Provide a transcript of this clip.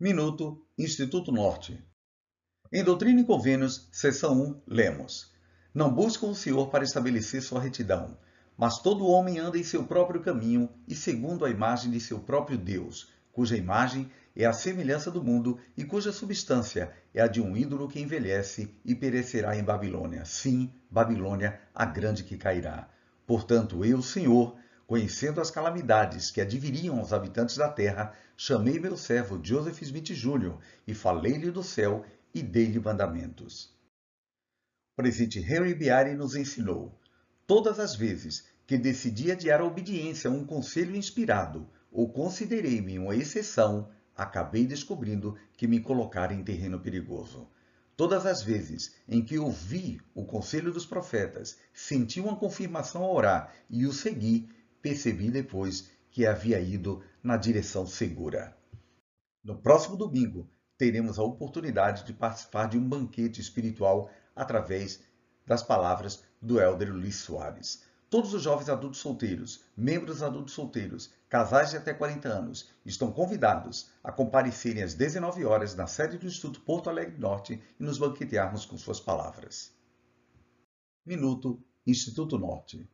Minuto Instituto Norte. Em Doutrina e Convênios, seção 1, lemos: Não buscam o Senhor para estabelecer sua retidão, mas todo homem anda em seu próprio caminho e segundo a imagem de seu próprio Deus, cuja imagem é a semelhança do mundo e cuja substância é a de um ídolo que envelhece e perecerá em Babilônia. Sim, Babilônia, a grande que cairá. Portanto, eu, Senhor, Conhecendo as calamidades que adviriam aos habitantes da terra, chamei meu servo Joseph Smith Jr. e falei-lhe do céu e dei-lhe mandamentos. O presidente Henry Biari nos ensinou: todas as vezes que decidi adiar a obediência a um conselho inspirado ou considerei-me uma exceção, acabei descobrindo que me colocara em terreno perigoso. Todas as vezes em que ouvi o conselho dos profetas, senti uma confirmação a orar e o segui, percebi depois que havia ido na direção segura. No próximo domingo, teremos a oportunidade de participar de um banquete espiritual através das palavras do Elder Luiz Soares. Todos os jovens adultos solteiros, membros adultos solteiros, casais de até 40 anos, estão convidados a comparecerem às 19 horas na sede do Instituto Porto Alegre Norte e nos banquetearmos com suas palavras. Minuto Instituto Norte.